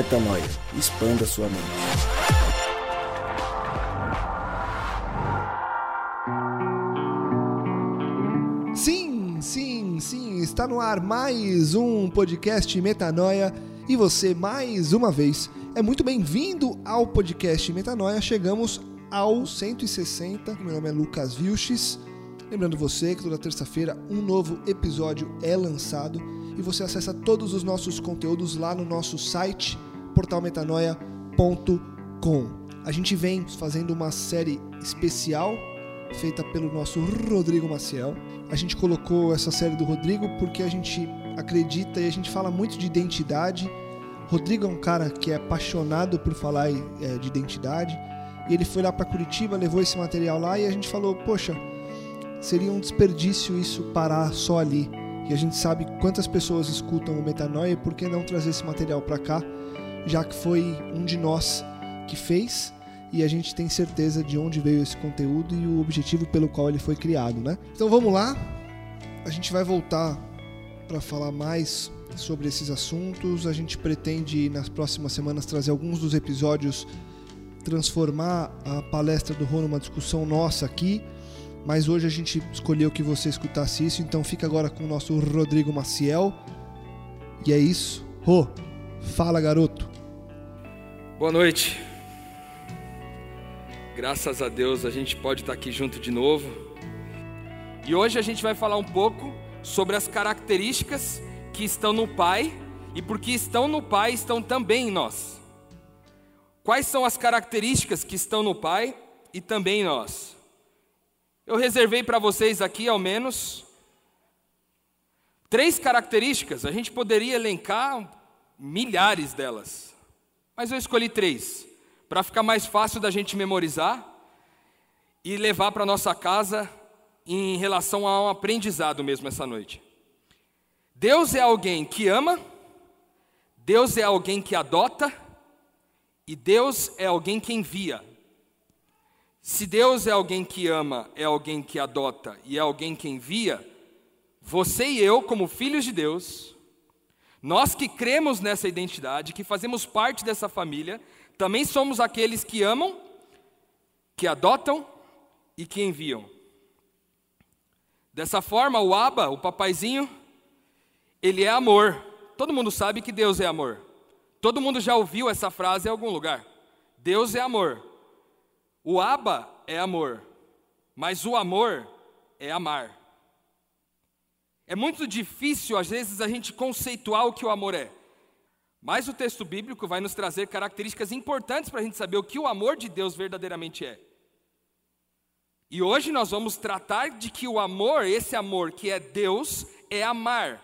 Metanoia. Expanda sua mente. Sim, sim, sim, está no ar mais um podcast Metanoia e você, mais uma vez, é muito bem-vindo ao podcast Metanoia. Chegamos ao 160. Meu nome é Lucas Vilches. Lembrando você que toda terça-feira um novo episódio é lançado e você acessa todos os nossos conteúdos lá no nosso site portalmetanoia.com. A gente vem fazendo uma série especial feita pelo nosso Rodrigo Maciel. A gente colocou essa série do Rodrigo porque a gente acredita e a gente fala muito de identidade. Rodrigo é um cara que é apaixonado por falar é, de identidade e ele foi lá para Curitiba, levou esse material lá e a gente falou: Poxa, seria um desperdício isso parar só ali. E a gente sabe quantas pessoas escutam o Metanoia, por que não trazer esse material para cá, já que foi um de nós que fez e a gente tem certeza de onde veio esse conteúdo e o objetivo pelo qual ele foi criado, né? Então vamos lá, a gente vai voltar para falar mais sobre esses assuntos. A gente pretende nas próximas semanas trazer alguns dos episódios transformar a palestra do Rô numa discussão nossa aqui, mas hoje a gente escolheu que você escutasse isso, então fica agora com o nosso Rodrigo Maciel. E é isso. Rô, fala garoto. Boa noite. Graças a Deus a gente pode estar aqui junto de novo. E hoje a gente vai falar um pouco sobre as características que estão no Pai e porque estão no Pai estão também em nós. Quais são as características que estão no Pai e também em nós? Eu reservei para vocês aqui, ao menos, três características. A gente poderia elencar milhares delas, mas eu escolhi três, para ficar mais fácil da gente memorizar e levar para nossa casa em relação a um aprendizado mesmo essa noite. Deus é alguém que ama, Deus é alguém que adota e Deus é alguém que envia. Se Deus é alguém que ama, é alguém que adota e é alguém que envia, você e eu, como filhos de Deus, nós que cremos nessa identidade, que fazemos parte dessa família, também somos aqueles que amam, que adotam e que enviam. Dessa forma, o Aba, o papaizinho, ele é amor. Todo mundo sabe que Deus é amor. Todo mundo já ouviu essa frase em algum lugar. Deus é amor. O Aba é amor. Mas o amor é amar. É muito difícil, às vezes, a gente conceituar o que o amor é. Mas o texto bíblico vai nos trazer características importantes para a gente saber o que o amor de Deus verdadeiramente é. E hoje nós vamos tratar de que o amor, esse amor que é Deus, é amar.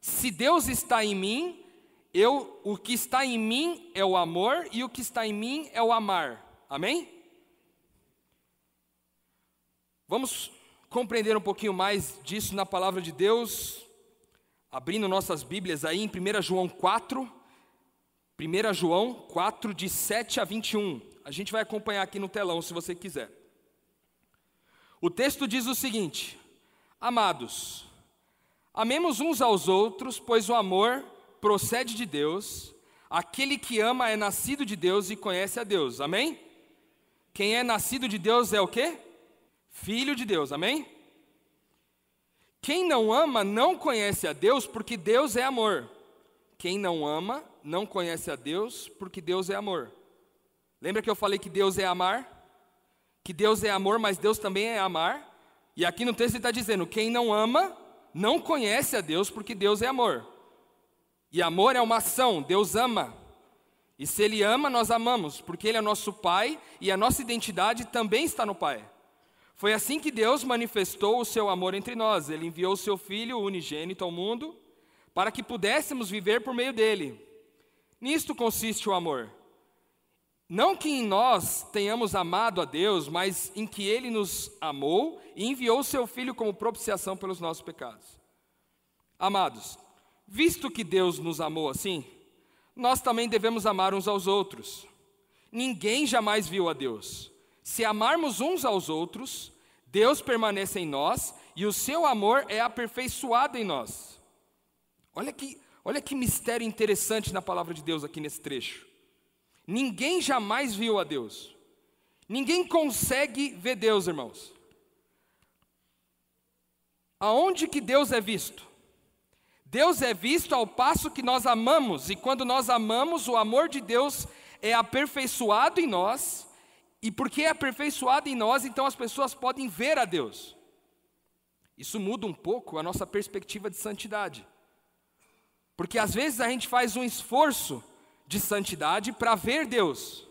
Se Deus está em mim, eu, o que está em mim é o amor e o que está em mim é o amar. Amém? Vamos compreender um pouquinho mais disso na palavra de Deus, abrindo nossas Bíblias aí em 1 João 4, 1 João 4, de 7 a 21. A gente vai acompanhar aqui no telão se você quiser. O texto diz o seguinte: Amados, amemos uns aos outros, pois o amor procede de Deus, aquele que ama é nascido de Deus e conhece a Deus. Amém? Quem é nascido de Deus é o quê? Filho de Deus. Amém? Quem não ama não conhece a Deus, porque Deus é amor. Quem não ama não conhece a Deus, porque Deus é amor. Lembra que eu falei que Deus é amar? Que Deus é amor, mas Deus também é amar? E aqui no texto ele está dizendo: quem não ama não conhece a Deus, porque Deus é amor. E amor é uma ação, Deus ama. E se Ele ama, nós amamos, porque Ele é nosso Pai e a nossa identidade também está no Pai. Foi assim que Deus manifestou o seu amor entre nós. Ele enviou o seu Filho unigênito ao mundo para que pudéssemos viver por meio dele. Nisto consiste o amor. Não que em nós tenhamos amado a Deus, mas em que Ele nos amou e enviou o seu Filho como propiciação pelos nossos pecados. Amados, Visto que Deus nos amou assim, nós também devemos amar uns aos outros. Ninguém jamais viu a Deus. Se amarmos uns aos outros, Deus permanece em nós e o seu amor é aperfeiçoado em nós. Olha que, Olha que mistério interessante na palavra de Deus aqui nesse trecho. Ninguém jamais viu a Deus. Ninguém consegue ver Deus, irmãos. Aonde que Deus é visto? Deus é visto ao passo que nós amamos, e quando nós amamos, o amor de Deus é aperfeiçoado em nós, e porque é aperfeiçoado em nós, então as pessoas podem ver a Deus. Isso muda um pouco a nossa perspectiva de santidade. Porque às vezes a gente faz um esforço de santidade para ver Deus.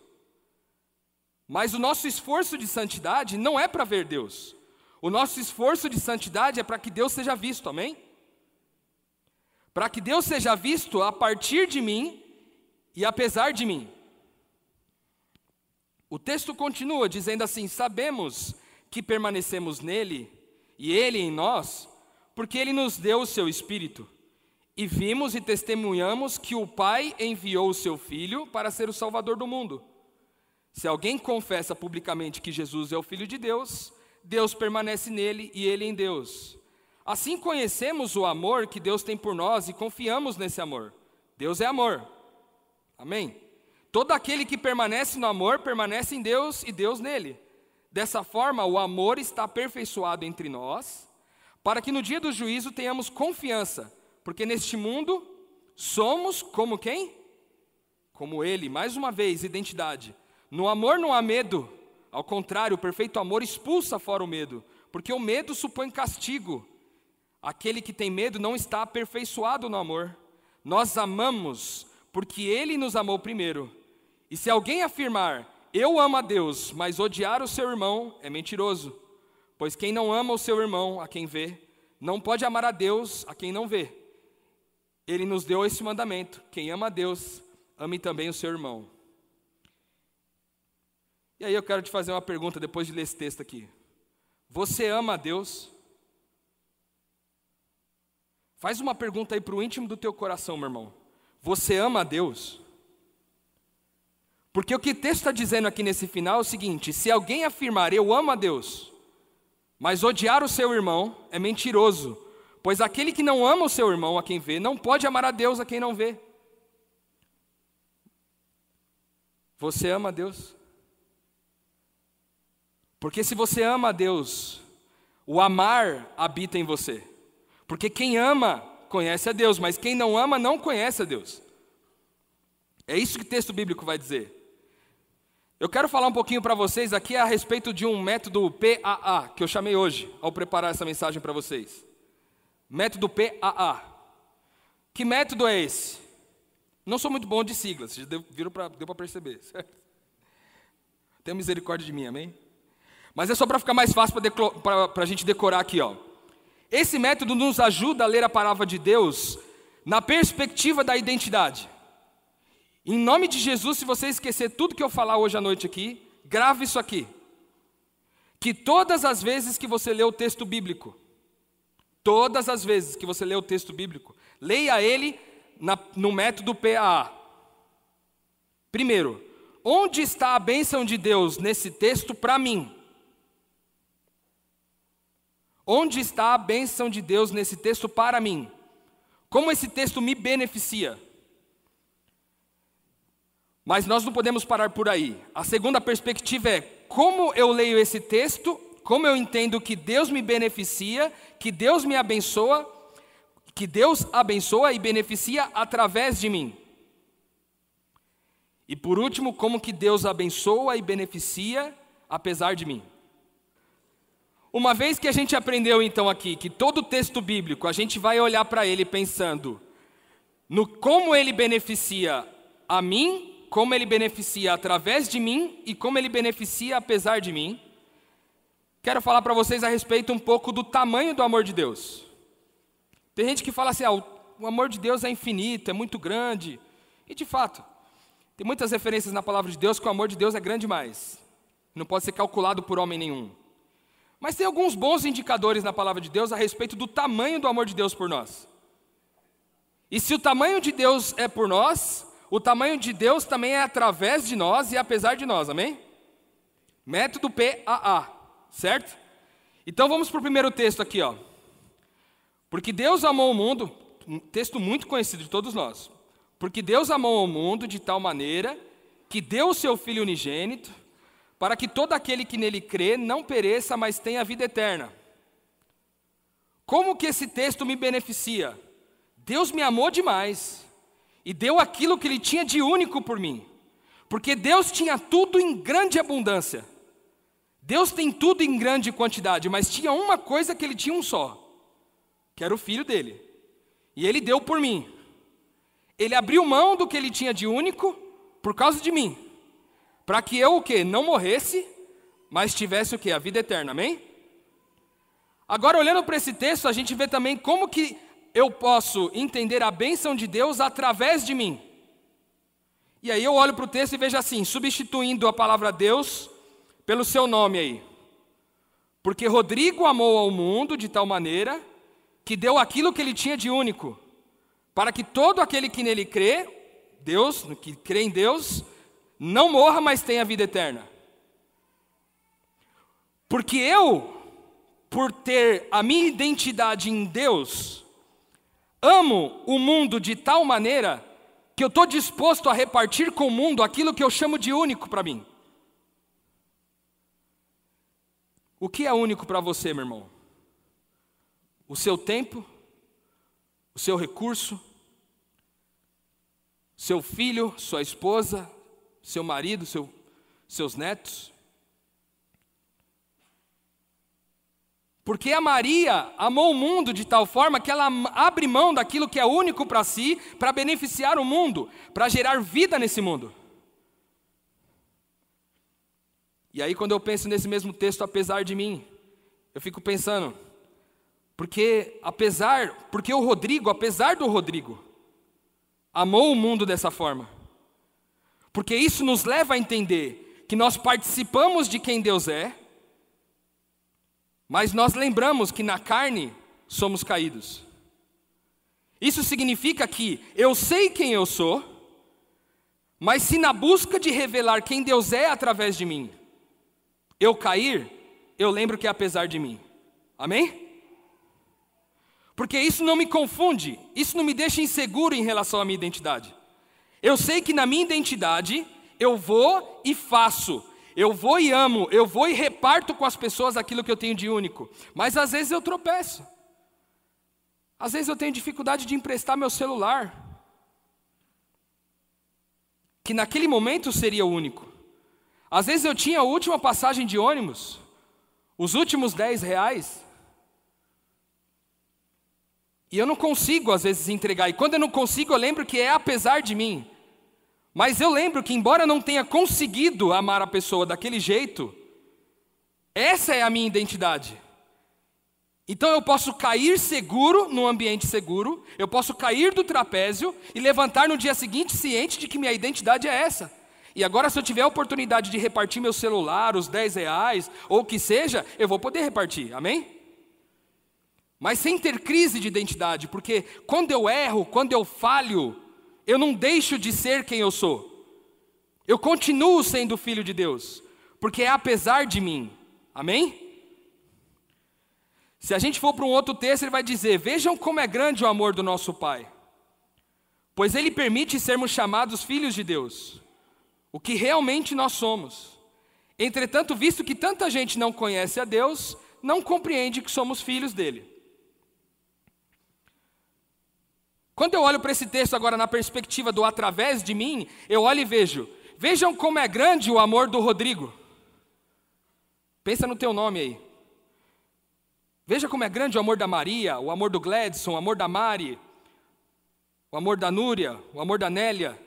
Mas o nosso esforço de santidade não é para ver Deus. O nosso esforço de santidade é para que Deus seja visto, amém? Para que Deus seja visto a partir de mim e apesar de mim. O texto continua dizendo assim: Sabemos que permanecemos nele e ele em nós, porque ele nos deu o seu espírito. E vimos e testemunhamos que o Pai enviou o seu Filho para ser o Salvador do mundo. Se alguém confessa publicamente que Jesus é o Filho de Deus, Deus permanece nele e ele em Deus. Assim conhecemos o amor que Deus tem por nós e confiamos nesse amor. Deus é amor. Amém? Todo aquele que permanece no amor permanece em Deus e Deus nele. Dessa forma, o amor está aperfeiçoado entre nós, para que no dia do juízo tenhamos confiança porque neste mundo somos como quem? Como Ele, mais uma vez, identidade. No amor não há medo, ao contrário, o perfeito amor expulsa fora o medo, porque o medo supõe castigo. Aquele que tem medo não está aperfeiçoado no amor. Nós amamos porque Ele nos amou primeiro. E se alguém afirmar, eu amo a Deus, mas odiar o seu irmão, é mentiroso. Pois quem não ama o seu irmão, a quem vê, não pode amar a Deus, a quem não vê ele nos deu esse mandamento: quem ama a Deus, ame também o seu irmão. E aí eu quero te fazer uma pergunta depois de ler esse texto aqui. Você ama a Deus? Faz uma pergunta aí para o íntimo do teu coração, meu irmão. Você ama a Deus? Porque o que o texto está dizendo aqui nesse final é o seguinte: se alguém afirmar eu amo a Deus, mas odiar o seu irmão, é mentiroso, Pois aquele que não ama o seu irmão a quem vê, não pode amar a Deus a quem não vê. Você ama a Deus? Porque se você ama a Deus, o amar habita em você. Porque quem ama conhece a Deus, mas quem não ama não conhece a Deus. É isso que o texto bíblico vai dizer. Eu quero falar um pouquinho para vocês aqui a respeito de um método PAA que eu chamei hoje ao preparar essa mensagem para vocês. Método PAA. Que método é esse? Não sou muito bom de siglas, vocês viram pra, deu para perceber, certo? Tenha misericórdia de mim, amém? Mas é só para ficar mais fácil para a gente decorar aqui, ó. Esse método nos ajuda a ler a palavra de Deus na perspectiva da identidade. Em nome de Jesus, se você esquecer tudo que eu falar hoje à noite aqui, grave isso aqui. Que todas as vezes que você lê o texto bíblico, Todas as vezes que você lê o texto bíblico, leia ele na, no método PAA. Primeiro, onde está a bênção de Deus nesse texto para mim? Onde está a bênção de Deus nesse texto para mim? Como esse texto me beneficia? Mas nós não podemos parar por aí. A segunda perspectiva é como eu leio esse texto como eu entendo que Deus me beneficia, que Deus me abençoa, que Deus abençoa e beneficia através de mim. E por último, como que Deus abençoa e beneficia apesar de mim. Uma vez que a gente aprendeu então aqui que todo texto bíblico a gente vai olhar para ele pensando no como ele beneficia a mim, como ele beneficia através de mim e como ele beneficia apesar de mim quero falar para vocês a respeito um pouco do tamanho do amor de Deus. Tem gente que fala assim: ah, o amor de Deus é infinito, é muito grande. E de fato, tem muitas referências na palavra de Deus que o amor de Deus é grande demais. Não pode ser calculado por homem nenhum. Mas tem alguns bons indicadores na palavra de Deus a respeito do tamanho do amor de Deus por nós. E se o tamanho de Deus é por nós, o tamanho de Deus também é através de nós e apesar de nós, amém? Método PAA. Certo? Então vamos para o primeiro texto aqui, ó. Porque Deus amou o mundo, um texto muito conhecido de todos nós. Porque Deus amou o mundo de tal maneira que deu o seu Filho unigênito, para que todo aquele que nele crê não pereça, mas tenha vida eterna. Como que esse texto me beneficia? Deus me amou demais e deu aquilo que ele tinha de único por mim. Porque Deus tinha tudo em grande abundância. Deus tem tudo em grande quantidade, mas tinha uma coisa que ele tinha um só, que era o filho dele. E ele deu por mim. Ele abriu mão do que ele tinha de único por causa de mim. Para que eu o quê? Não morresse, mas tivesse o quê? A vida eterna. Amém? Agora olhando para esse texto, a gente vê também como que eu posso entender a bênção de Deus através de mim. E aí eu olho para o texto e vejo assim, substituindo a palavra Deus pelo seu nome aí. Porque Rodrigo amou ao mundo de tal maneira que deu aquilo que ele tinha de único, para que todo aquele que nele crê, Deus, que crê em Deus, não morra, mas tenha vida eterna. Porque eu, por ter a minha identidade em Deus, amo o mundo de tal maneira que eu estou disposto a repartir com o mundo aquilo que eu chamo de único para mim. O que é único para você, meu irmão? O seu tempo, o seu recurso, seu filho, sua esposa, seu marido, seu, seus netos. Porque a Maria amou o mundo de tal forma que ela abre mão daquilo que é único para si, para beneficiar o mundo, para gerar vida nesse mundo. E aí, quando eu penso nesse mesmo texto, apesar de mim, eu fico pensando, porque apesar, porque o Rodrigo, apesar do Rodrigo, amou o mundo dessa forma. Porque isso nos leva a entender que nós participamos de quem Deus é, mas nós lembramos que na carne somos caídos. Isso significa que eu sei quem eu sou, mas se na busca de revelar quem Deus é através de mim, eu cair, eu lembro que é apesar de mim. Amém? Porque isso não me confunde, isso não me deixa inseguro em relação à minha identidade. Eu sei que na minha identidade eu vou e faço eu vou e amo, eu vou e reparto com as pessoas aquilo que eu tenho de único. Mas às vezes eu tropeço. Às vezes eu tenho dificuldade de emprestar meu celular. Que naquele momento seria único. Às vezes eu tinha a última passagem de ônibus, os últimos 10 reais. E eu não consigo, às vezes, entregar. E quando eu não consigo, eu lembro que é apesar de mim. Mas eu lembro que, embora não tenha conseguido amar a pessoa daquele jeito, essa é a minha identidade. Então eu posso cair seguro num ambiente seguro, eu posso cair do trapézio e levantar no dia seguinte ciente de que minha identidade é essa. E agora, se eu tiver a oportunidade de repartir meu celular, os 10 reais, ou o que seja, eu vou poder repartir, amém? Mas sem ter crise de identidade, porque quando eu erro, quando eu falho, eu não deixo de ser quem eu sou. Eu continuo sendo filho de Deus, porque é apesar de mim. Amém? Se a gente for para um outro texto, ele vai dizer: Vejam como é grande o amor do nosso Pai, pois Ele permite sermos chamados filhos de Deus, o que realmente nós somos. Entretanto, visto que tanta gente não conhece a Deus, não compreende que somos filhos dele. Quando eu olho para esse texto agora na perspectiva do através de mim, eu olho e vejo. Vejam como é grande o amor do Rodrigo. Pensa no teu nome aí. Veja como é grande o amor da Maria, o amor do Gladson, o amor da Mari, o amor da Núria, o amor da Nélia.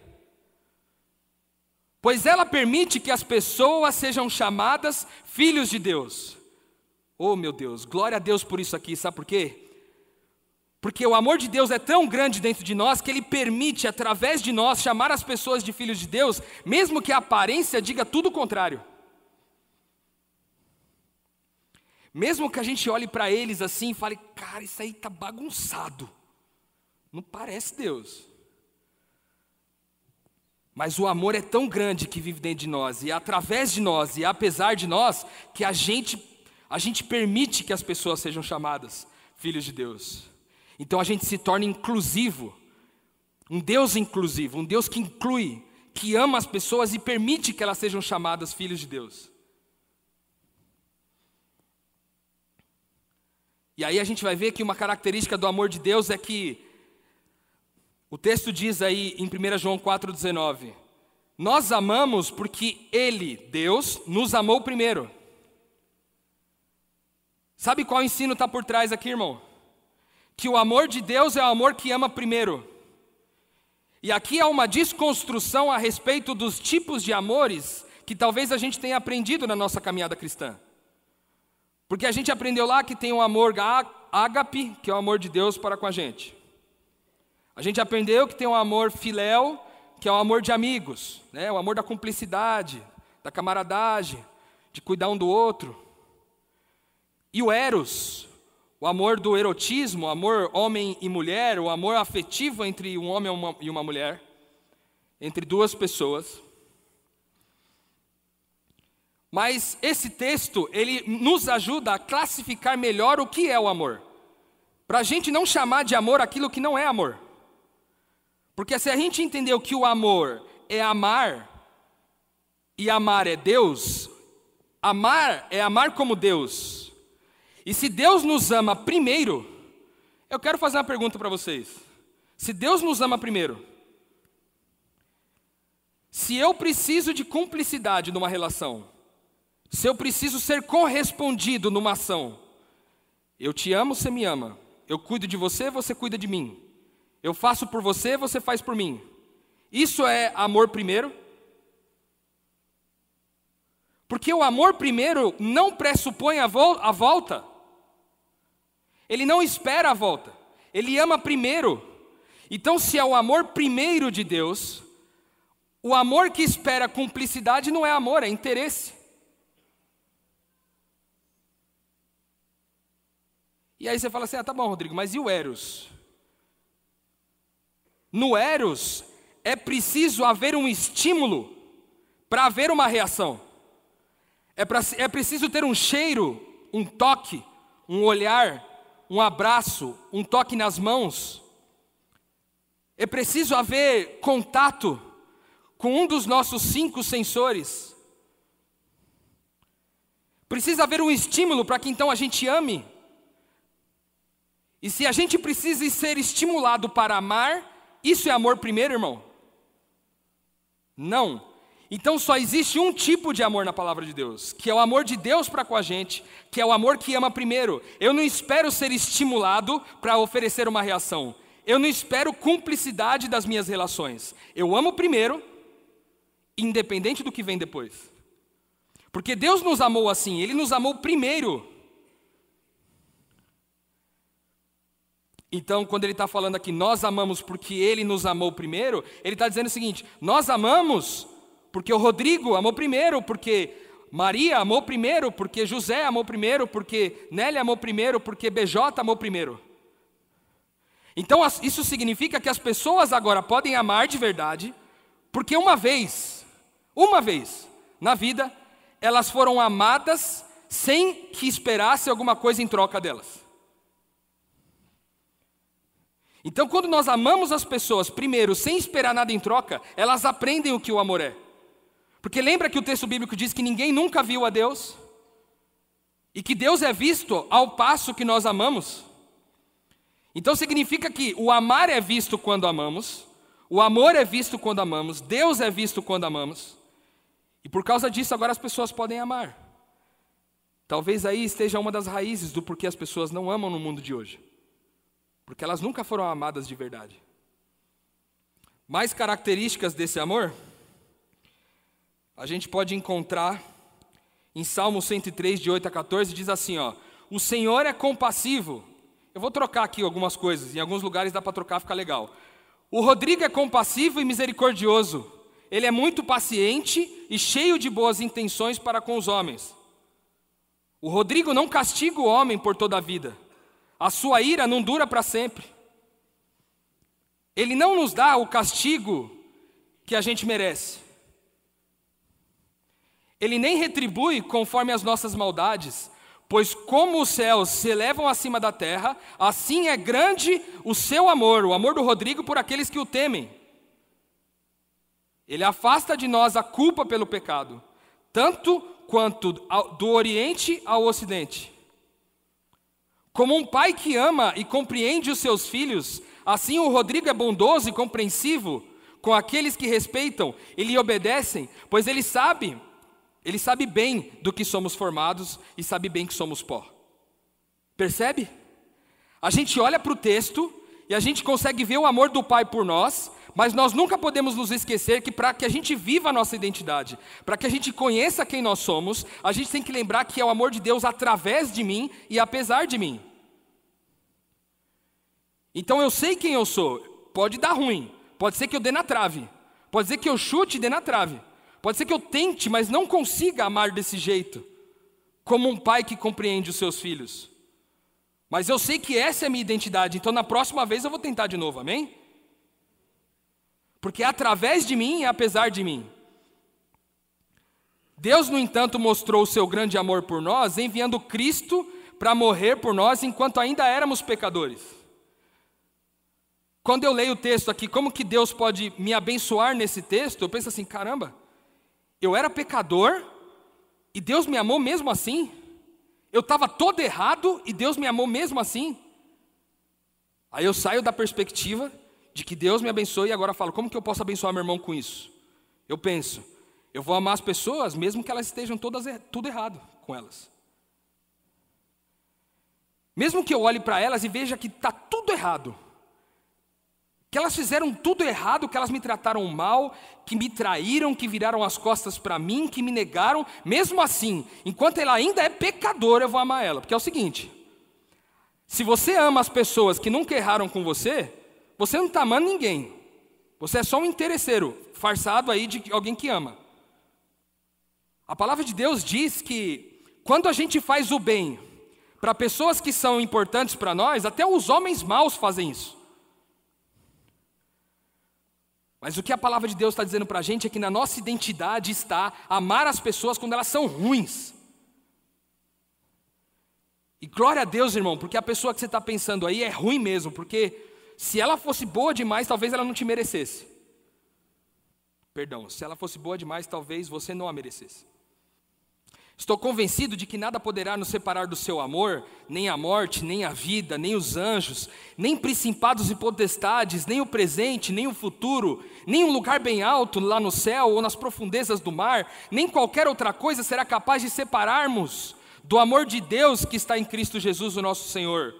Pois ela permite que as pessoas sejam chamadas filhos de Deus. Oh meu Deus, glória a Deus por isso aqui, sabe por quê? Porque o amor de Deus é tão grande dentro de nós que ele permite, através de nós, chamar as pessoas de filhos de Deus, mesmo que a aparência diga tudo o contrário. Mesmo que a gente olhe para eles assim e fale, cara, isso aí está bagunçado. Não parece Deus. Mas o amor é tão grande que vive dentro de nós, e é através de nós, e é apesar de nós, que a gente, a gente permite que as pessoas sejam chamadas filhos de Deus. Então a gente se torna inclusivo, um Deus inclusivo, um Deus que inclui, que ama as pessoas e permite que elas sejam chamadas filhos de Deus. E aí a gente vai ver que uma característica do amor de Deus é que o texto diz aí em 1 João 4,19: Nós amamos porque Ele, Deus, nos amou primeiro. Sabe qual ensino está por trás aqui, irmão? Que o amor de Deus é o amor que ama primeiro. E aqui há uma desconstrução a respeito dos tipos de amores que talvez a gente tenha aprendido na nossa caminhada cristã. Porque a gente aprendeu lá que tem um amor ágape, que é o amor de Deus para com a gente. A gente aprendeu que tem um amor filéu, que é o amor de amigos, né? o amor da cumplicidade, da camaradagem, de cuidar um do outro. E o Eros, o amor do erotismo, o amor homem e mulher, o amor afetivo entre um homem e uma mulher, entre duas pessoas. Mas esse texto, ele nos ajuda a classificar melhor o que é o amor. Para a gente não chamar de amor aquilo que não é amor. Porque se a gente entender que o amor é amar, e amar é Deus, amar é amar como Deus, e se Deus nos ama primeiro, eu quero fazer uma pergunta para vocês. Se Deus nos ama primeiro, se eu preciso de cumplicidade numa relação, se eu preciso ser correspondido numa ação, eu te amo, você me ama. Eu cuido de você, você cuida de mim. Eu faço por você, você faz por mim. Isso é amor primeiro? Porque o amor primeiro não pressupõe a, volta. Ele não espera a volta. Ele ama primeiro. Então, se é o amor primeiro de Deus, o amor que espera cumplicidade não é amor, é interesse. E aí você fala assim: ah, tá bom, Rodrigo, mas e o Eros? No Eros, é preciso haver um estímulo para haver uma reação. É, pra, é preciso ter um cheiro, um toque, um olhar, um abraço, um toque nas mãos. É preciso haver contato com um dos nossos cinco sensores. Precisa haver um estímulo para que então a gente ame. E se a gente precisa ser estimulado para amar, isso é amor primeiro, irmão? Não. Então só existe um tipo de amor na palavra de Deus, que é o amor de Deus para com a gente, que é o amor que ama primeiro. Eu não espero ser estimulado para oferecer uma reação. Eu não espero cumplicidade das minhas relações. Eu amo primeiro, independente do que vem depois. Porque Deus nos amou assim, Ele nos amou primeiro. Então, quando Ele está falando aqui, nós amamos porque Ele nos amou primeiro, Ele está dizendo o seguinte: nós amamos porque o Rodrigo amou primeiro, porque Maria amou primeiro, porque José amou primeiro, porque Nelly amou primeiro, porque BJ amou primeiro. Então isso significa que as pessoas agora podem amar de verdade, porque uma vez, uma vez na vida, elas foram amadas sem que esperasse alguma coisa em troca delas. Então, quando nós amamos as pessoas, primeiro, sem esperar nada em troca, elas aprendem o que o amor é. Porque lembra que o texto bíblico diz que ninguém nunca viu a Deus? E que Deus é visto ao passo que nós amamos? Então significa que o amar é visto quando amamos, o amor é visto quando amamos, Deus é visto quando amamos. E por causa disso agora as pessoas podem amar. Talvez aí esteja uma das raízes do porquê as pessoas não amam no mundo de hoje. Porque elas nunca foram amadas de verdade. Mais características desse amor? A gente pode encontrar em Salmo 103, de 8 a 14, diz assim: ó, O Senhor é compassivo. Eu vou trocar aqui algumas coisas, em alguns lugares dá para trocar, fica legal. O Rodrigo é compassivo e misericordioso. Ele é muito paciente e cheio de boas intenções para com os homens. O Rodrigo não castiga o homem por toda a vida. A sua ira não dura para sempre. Ele não nos dá o castigo que a gente merece. Ele nem retribui conforme as nossas maldades, Pois como os céus se elevam acima da terra, assim é grande o seu amor, o amor do Rodrigo por aqueles que o temem. Ele afasta de nós a culpa pelo pecado, tanto quanto do Oriente ao Ocidente. Como um pai que ama e compreende os seus filhos, assim o Rodrigo é bondoso e compreensivo com aqueles que respeitam e lhe obedecem, pois ele sabe ele sabe bem do que somos formados e sabe bem que somos pó. Percebe? A gente olha para o texto e a gente consegue ver o amor do Pai por nós, mas nós nunca podemos nos esquecer que para que a gente viva a nossa identidade, para que a gente conheça quem nós somos, a gente tem que lembrar que é o amor de Deus através de mim e apesar de mim. Então eu sei quem eu sou, pode dar ruim, pode ser que eu dê na trave, pode ser que eu chute e dê na trave. Pode ser que eu tente, mas não consiga amar desse jeito, como um pai que compreende os seus filhos. Mas eu sei que essa é a minha identidade, então na próxima vez eu vou tentar de novo, amém? Porque é através de mim e apesar de mim. Deus, no entanto, mostrou o seu grande amor por nós, enviando Cristo para morrer por nós enquanto ainda éramos pecadores. Quando eu leio o texto aqui, como que Deus pode me abençoar nesse texto? Eu penso assim, caramba, eu era pecador e Deus me amou mesmo assim. Eu estava todo errado e Deus me amou mesmo assim. Aí eu saio da perspectiva de que Deus me abençoe e agora falo: como que eu posso abençoar meu irmão com isso? Eu penso, eu vou amar as pessoas mesmo que elas estejam todas tudo errado com elas. Mesmo que eu olhe para elas e veja que está tudo errado, que elas fizeram tudo errado, que elas me trataram mal, que me traíram, que viraram as costas para mim, que me negaram, mesmo assim, enquanto ela ainda é pecadora, eu vou amar ela, porque é o seguinte: se você ama as pessoas que nunca erraram com você, você não está amando ninguém, você é só um interesseiro, farçado aí de alguém que ama. A palavra de Deus diz que quando a gente faz o bem para pessoas que são importantes para nós, até os homens maus fazem isso. Mas o que a palavra de Deus está dizendo para a gente é que na nossa identidade está amar as pessoas quando elas são ruins. E glória a Deus, irmão, porque a pessoa que você está pensando aí é ruim mesmo, porque se ela fosse boa demais, talvez ela não te merecesse. Perdão, se ela fosse boa demais, talvez você não a merecesse. Estou convencido de que nada poderá nos separar do seu amor, nem a morte, nem a vida, nem os anjos, nem principados e potestades, nem o presente, nem o futuro, nem um lugar bem alto lá no céu ou nas profundezas do mar, nem qualquer outra coisa será capaz de separarmos do amor de Deus que está em Cristo Jesus, o nosso Senhor.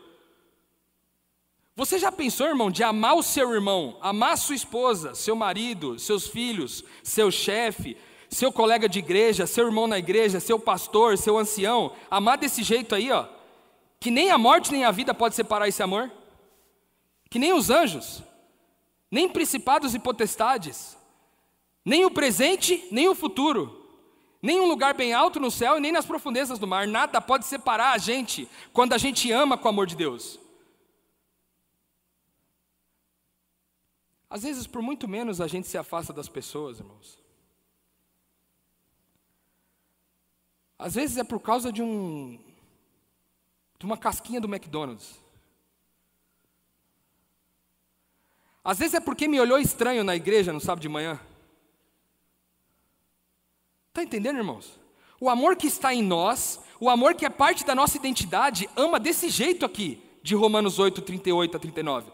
Você já pensou, irmão, de amar o seu irmão, amar sua esposa, seu marido, seus filhos, seu chefe, seu colega de igreja, seu irmão na igreja, seu pastor, seu ancião, amar desse jeito aí, ó, que nem a morte nem a vida pode separar esse amor, que nem os anjos, nem principados e potestades, nem o presente, nem o futuro, nem um lugar bem alto no céu e nem nas profundezas do mar, nada pode separar a gente quando a gente ama com o amor de Deus. Às vezes, por muito menos, a gente se afasta das pessoas, irmãos. Às vezes é por causa de um de uma casquinha do McDonald's. Às vezes é porque me olhou estranho na igreja no sábado de manhã. Está entendendo, irmãos? O amor que está em nós, o amor que é parte da nossa identidade, ama desse jeito aqui, de Romanos 8, 38 a 39.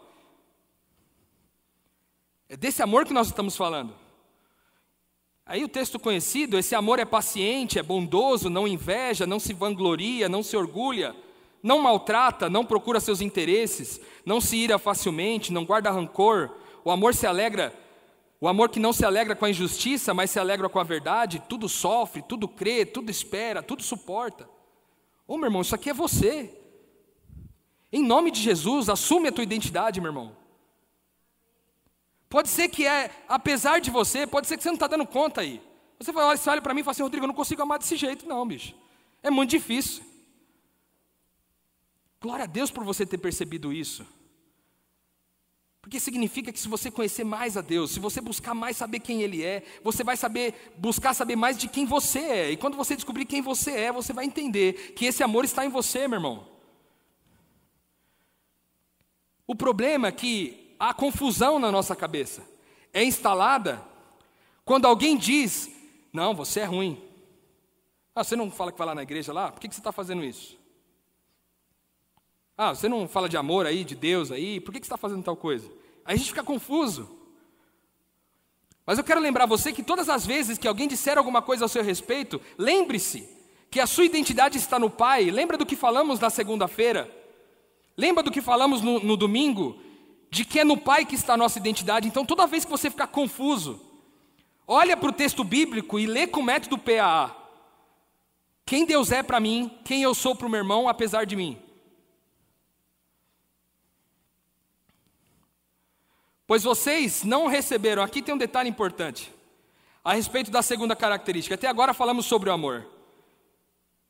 É desse amor que nós estamos falando. Aí o texto conhecido, esse amor é paciente, é bondoso, não inveja, não se vangloria, não se orgulha, não maltrata, não procura seus interesses, não se ira facilmente, não guarda rancor. O amor se alegra, o amor que não se alegra com a injustiça, mas se alegra com a verdade, tudo sofre, tudo crê, tudo espera, tudo suporta. Ô meu irmão, isso aqui é você. Em nome de Jesus, assume a tua identidade, meu irmão. Pode ser que é, apesar de você, pode ser que você não está dando conta aí. Você, fala, você olha para mim e fala assim, Rodrigo, eu não consigo amar desse jeito, não, bicho. É muito difícil. Glória a Deus por você ter percebido isso. Porque significa que se você conhecer mais a Deus, se você buscar mais saber quem Ele é, você vai saber, buscar saber mais de quem você é. E quando você descobrir quem você é, você vai entender que esse amor está em você, meu irmão. O problema é que a confusão na nossa cabeça é instalada quando alguém diz: Não, você é ruim. Ah, você não fala que vai lá na igreja lá? Por que, que você está fazendo isso? Ah, você não fala de amor aí, de Deus aí? Por que, que você está fazendo tal coisa? Aí a gente fica confuso. Mas eu quero lembrar você que todas as vezes que alguém disser alguma coisa ao seu respeito, lembre-se que a sua identidade está no Pai. Lembra do que falamos na segunda-feira? Lembra do que falamos no, no domingo? De que é no Pai que está a nossa identidade. Então, toda vez que você ficar confuso, olha para o texto bíblico e lê com o método PAA. Quem Deus é para mim, quem eu sou para o meu irmão, apesar de mim. Pois vocês não receberam, aqui tem um detalhe importante, a respeito da segunda característica. Até agora falamos sobre o amor.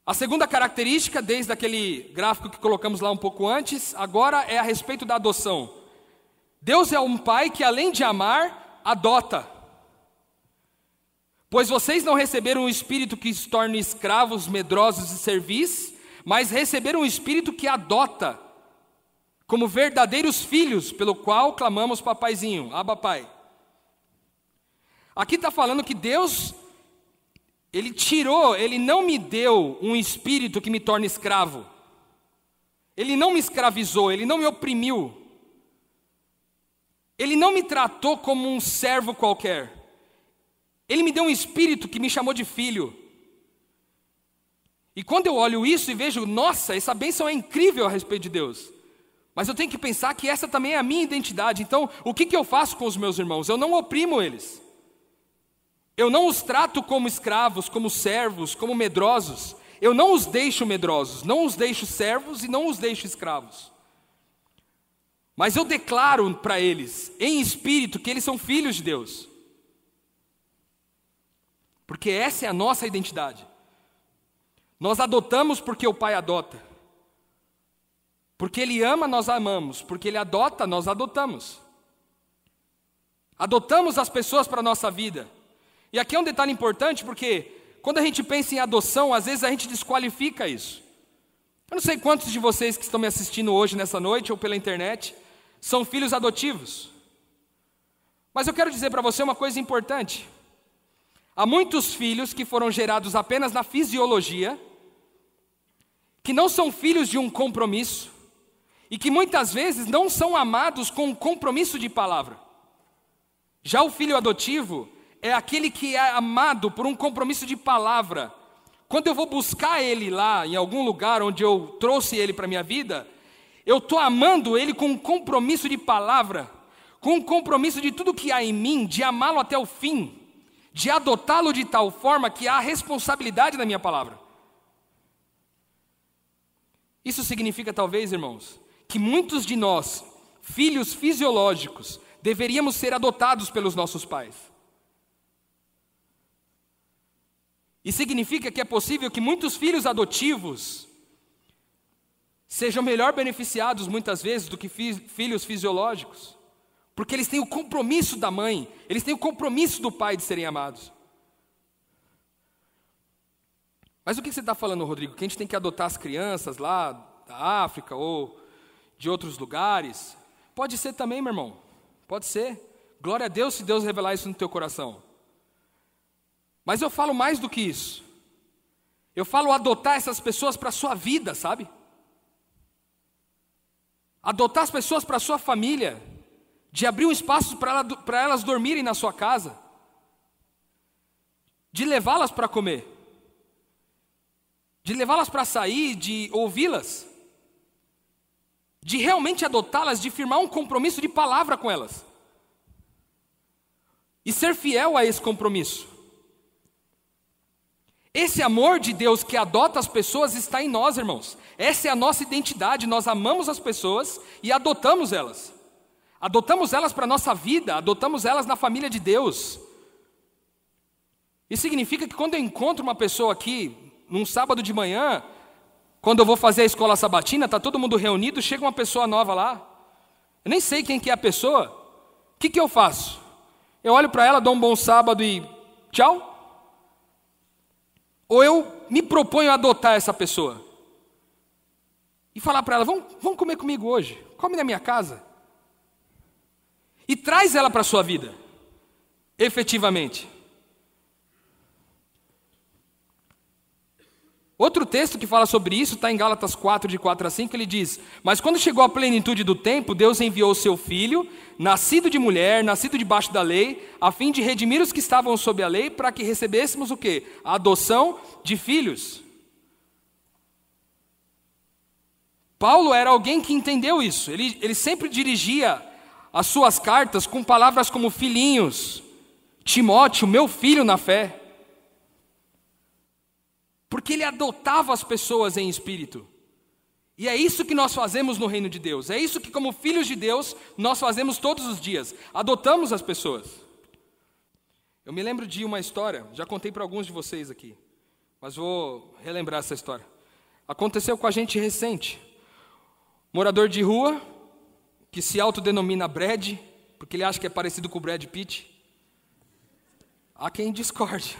A segunda característica, desde aquele gráfico que colocamos lá um pouco antes, agora é a respeito da adoção. Deus é um pai que, além de amar, adota. Pois vocês não receberam um espírito que os torne escravos, medrosos e servis, mas receberam um espírito que adota, como verdadeiros filhos, pelo qual clamamos papaizinho, aba pai. Aqui está falando que Deus ele tirou, ele não me deu um espírito que me torne escravo. Ele não me escravizou, ele não me oprimiu. Ele não me tratou como um servo qualquer. Ele me deu um espírito que me chamou de filho. E quando eu olho isso e vejo, nossa, essa bênção é incrível a respeito de Deus. Mas eu tenho que pensar que essa também é a minha identidade. Então, o que, que eu faço com os meus irmãos? Eu não oprimo eles. Eu não os trato como escravos, como servos, como medrosos. Eu não os deixo medrosos, não os deixo servos e não os deixo escravos. Mas eu declaro para eles, em espírito, que eles são filhos de Deus. Porque essa é a nossa identidade. Nós adotamos porque o Pai adota. Porque Ele ama, nós amamos. Porque Ele adota, nós adotamos. Adotamos as pessoas para a nossa vida. E aqui é um detalhe importante porque quando a gente pensa em adoção, às vezes a gente desqualifica isso. Eu não sei quantos de vocês que estão me assistindo hoje nessa noite ou pela internet são filhos adotivos. Mas eu quero dizer para você uma coisa importante. Há muitos filhos que foram gerados apenas na fisiologia, que não são filhos de um compromisso, e que muitas vezes não são amados com um compromisso de palavra. Já o filho adotivo, é aquele que é amado por um compromisso de palavra. Quando eu vou buscar ele lá em algum lugar onde eu trouxe ele para a minha vida, eu estou amando ele com um compromisso de palavra, com um compromisso de tudo que há em mim, de amá-lo até o fim, de adotá-lo de tal forma que há responsabilidade na minha palavra. Isso significa, talvez, irmãos, que muitos de nós, filhos fisiológicos, deveríamos ser adotados pelos nossos pais. E significa que é possível que muitos filhos adotivos sejam melhor beneficiados muitas vezes do que fi filhos fisiológicos, porque eles têm o compromisso da mãe, eles têm o compromisso do pai de serem amados. Mas o que você está falando, Rodrigo? Que a gente tem que adotar as crianças lá da África ou de outros lugares? Pode ser também, meu irmão. Pode ser. Glória a Deus se Deus revelar isso no teu coração. Mas eu falo mais do que isso. Eu falo adotar essas pessoas para a sua vida, sabe? Adotar as pessoas para a sua família. De abrir um espaço para ela, elas dormirem na sua casa. De levá-las para comer. De levá-las para sair, de ouvi-las. De realmente adotá-las, de firmar um compromisso de palavra com elas. E ser fiel a esse compromisso. Esse amor de Deus que adota as pessoas está em nós, irmãos. Essa é a nossa identidade. Nós amamos as pessoas e adotamos elas. Adotamos elas para a nossa vida, adotamos elas na família de Deus. Isso significa que quando eu encontro uma pessoa aqui, num sábado de manhã, quando eu vou fazer a escola sabatina, está todo mundo reunido, chega uma pessoa nova lá. Eu nem sei quem que é a pessoa. O que, que eu faço? Eu olho para ela, dou um bom sábado e tchau? Ou eu me proponho a adotar essa pessoa? E falar para ela: vamos, vamos comer comigo hoje, come na minha casa. E traz ela para a sua vida, efetivamente. Outro texto que fala sobre isso está em Gálatas 4, de 4 a 5, ele diz: Mas quando chegou a plenitude do tempo, Deus enviou o seu filho, nascido de mulher, nascido debaixo da lei, a fim de redimir os que estavam sob a lei, para que recebêssemos o quê? A adoção de filhos. Paulo era alguém que entendeu isso, ele, ele sempre dirigia as suas cartas com palavras como filhinhos, Timóteo, meu filho na fé. Porque ele adotava as pessoas em espírito. E é isso que nós fazemos no reino de Deus. É isso que, como filhos de Deus, nós fazemos todos os dias. Adotamos as pessoas. Eu me lembro de uma história, já contei para alguns de vocês aqui, mas vou relembrar essa história. Aconteceu com a gente recente. Morador de rua, que se autodenomina Brad, porque ele acha que é parecido com o Brad Pitt. Há quem discorde.